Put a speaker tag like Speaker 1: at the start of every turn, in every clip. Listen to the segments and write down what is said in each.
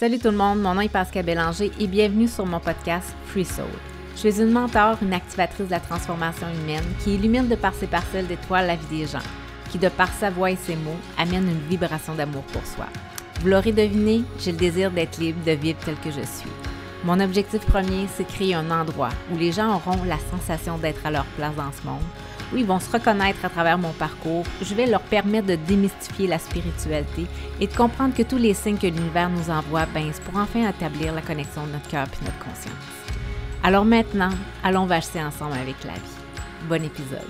Speaker 1: Salut tout le monde, mon nom est Pascal Bélanger et bienvenue sur mon podcast Free Soul. Je suis une mentor, une activatrice de la transformation humaine qui illumine de par ses parcelles d'étoiles la vie des gens, qui de par sa voix et ses mots amène une vibration d'amour pour soi. Vous l'aurez deviné, j'ai le désir d'être libre, de vivre tel que je suis. Mon objectif premier, c'est créer un endroit où les gens auront la sensation d'être à leur place dans ce monde, où ils vont se reconnaître à travers mon parcours. Je vais leur permettre de démystifier la spiritualité et de comprendre que tous les signes que l'univers nous envoie, ben, c'est pour enfin établir la connexion de notre cœur et notre conscience. Alors maintenant, allons vacher ensemble avec la vie. Bon épisode.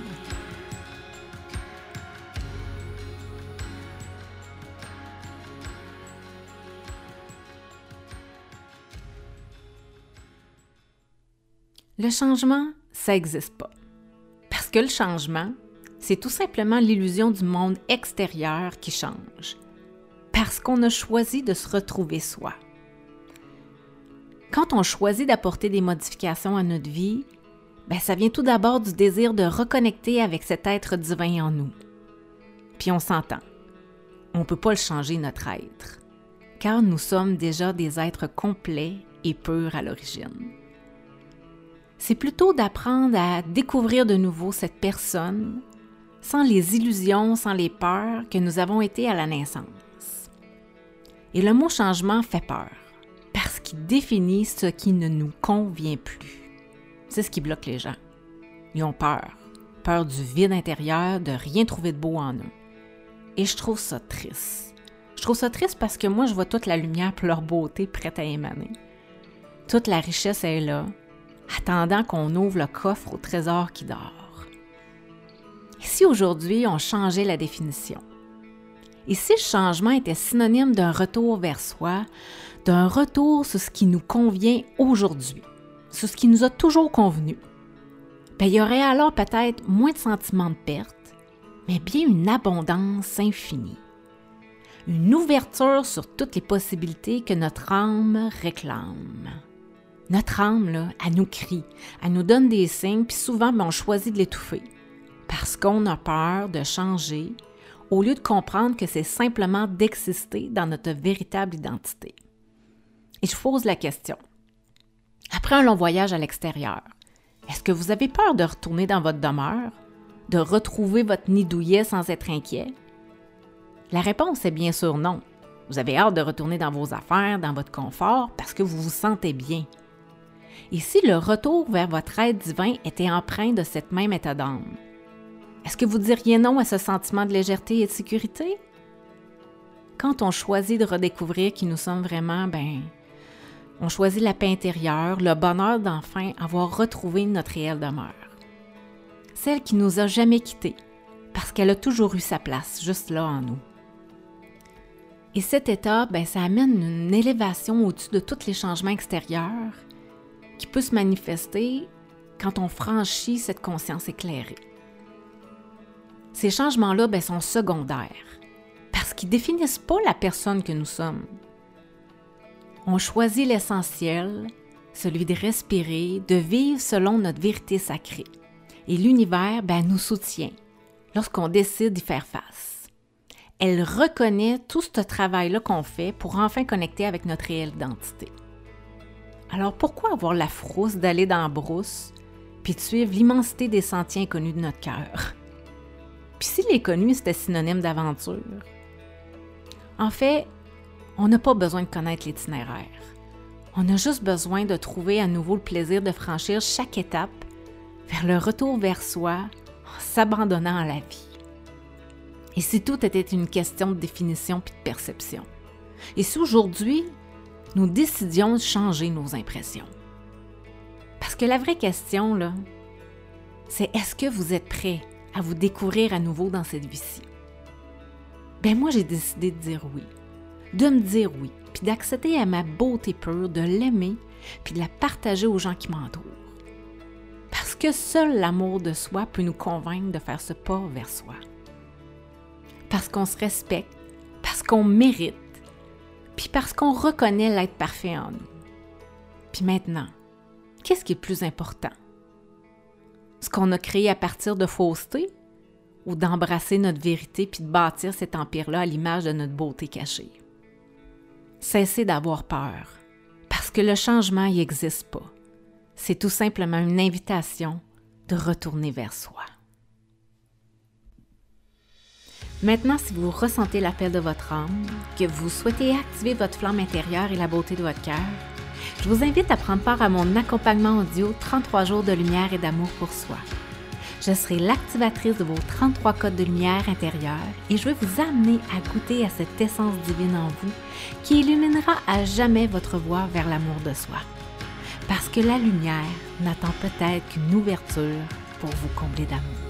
Speaker 1: Le changement, ça n'existe pas. Parce que le changement, c'est tout simplement l'illusion du monde extérieur qui change. Parce qu'on a choisi de se retrouver soi. Quand on choisit d'apporter des modifications à notre vie, ben ça vient tout d'abord du désir de reconnecter avec cet être divin en nous. Puis on s'entend. On ne peut pas le changer notre être, car nous sommes déjà des êtres complets et purs à l'origine c'est plutôt d'apprendre à découvrir de nouveau cette personne sans les illusions, sans les peurs que nous avons été à la naissance. Et le mot changement fait peur parce qu'il définit ce qui ne nous convient plus. C'est ce qui bloque les gens. Ils ont peur, peur du vide intérieur, de rien trouver de beau en eux. Et je trouve ça triste. Je trouve ça triste parce que moi, je vois toute la lumière et leur beauté prête à émaner. Toute la richesse est là, attendant qu'on ouvre le coffre au trésor qui dort. Et si aujourd'hui on changeait la définition? Et si le changement était synonyme d'un retour vers soi, d'un retour sur ce qui nous convient aujourd'hui, sur ce qui nous a toujours convenu? Ben, il y aurait alors peut-être moins de sentiments de perte, mais bien une abondance infinie. Une ouverture sur toutes les possibilités que notre âme réclame. Notre âme, là, elle nous crie, elle nous donne des signes, puis souvent, ben, on choisit de l'étouffer parce qu'on a peur de changer au lieu de comprendre que c'est simplement d'exister dans notre véritable identité. Et je pose la question. Après un long voyage à l'extérieur, est-ce que vous avez peur de retourner dans votre demeure, de retrouver votre nid douillet sans être inquiet? La réponse est bien sûr non. Vous avez hâte de retourner dans vos affaires, dans votre confort, parce que vous vous sentez bien, et si le retour vers votre être divin était empreint de cette même état d'âme? Est-ce que vous diriez non à ce sentiment de légèreté et de sécurité? Quand on choisit de redécouvrir qui nous sommes vraiment, ben, on choisit la paix intérieure, le bonheur d'enfin avoir retrouvé notre réelle demeure. Celle qui nous a jamais quittés, parce qu'elle a toujours eu sa place juste là en nous. Et cet état, ben, ça amène une élévation au-dessus de tous les changements extérieurs qui peut se manifester quand on franchit cette conscience éclairée. Ces changements-là ben, sont secondaires parce qu'ils définissent pas la personne que nous sommes. On choisit l'essentiel, celui de respirer, de vivre selon notre vérité sacrée. Et l'univers ben, nous soutient lorsqu'on décide d'y faire face. Elle reconnaît tout ce travail-là qu'on fait pour enfin connecter avec notre réelle identité. Alors pourquoi avoir la frousse d'aller dans la brousse puis de suivre l'immensité des sentiers inconnus de notre cœur? Puis si les connus c'était synonyme d'aventure? En fait, on n'a pas besoin de connaître l'itinéraire. On a juste besoin de trouver à nouveau le plaisir de franchir chaque étape vers le retour vers soi en s'abandonnant à la vie. Et si tout était une question de définition puis de perception? Et si aujourd'hui, nous décidions de changer nos impressions. Parce que la vraie question, là, c'est est-ce que vous êtes prêt à vous découvrir à nouveau dans cette vie-ci? Ben moi, j'ai décidé de dire oui, de me dire oui, puis d'accepter à ma beauté pure, de l'aimer, puis de la partager aux gens qui m'entourent. Parce que seul l'amour de soi peut nous convaincre de faire ce pas vers soi. Parce qu'on se respecte, parce qu'on mérite, parce qu'on reconnaît l'être parfait en nous. Puis maintenant, qu'est-ce qui est plus important? Ce qu'on a créé à partir de fausseté ou d'embrasser notre vérité puis de bâtir cet empire-là à l'image de notre beauté cachée? cessez d'avoir peur, parce que le changement n'y existe pas. C'est tout simplement une invitation de retourner vers soi. Maintenant, si vous ressentez l'appel de votre âme, que vous souhaitez activer votre flamme intérieure et la beauté de votre cœur, je vous invite à prendre part à mon accompagnement audio 33 jours de lumière et d'amour pour soi. Je serai l'activatrice de vos 33 codes de lumière intérieure et je vais vous amener à goûter à cette essence divine en vous qui illuminera à jamais votre voie vers l'amour de soi. Parce que la lumière n'attend peut-être qu'une ouverture pour vous combler d'amour.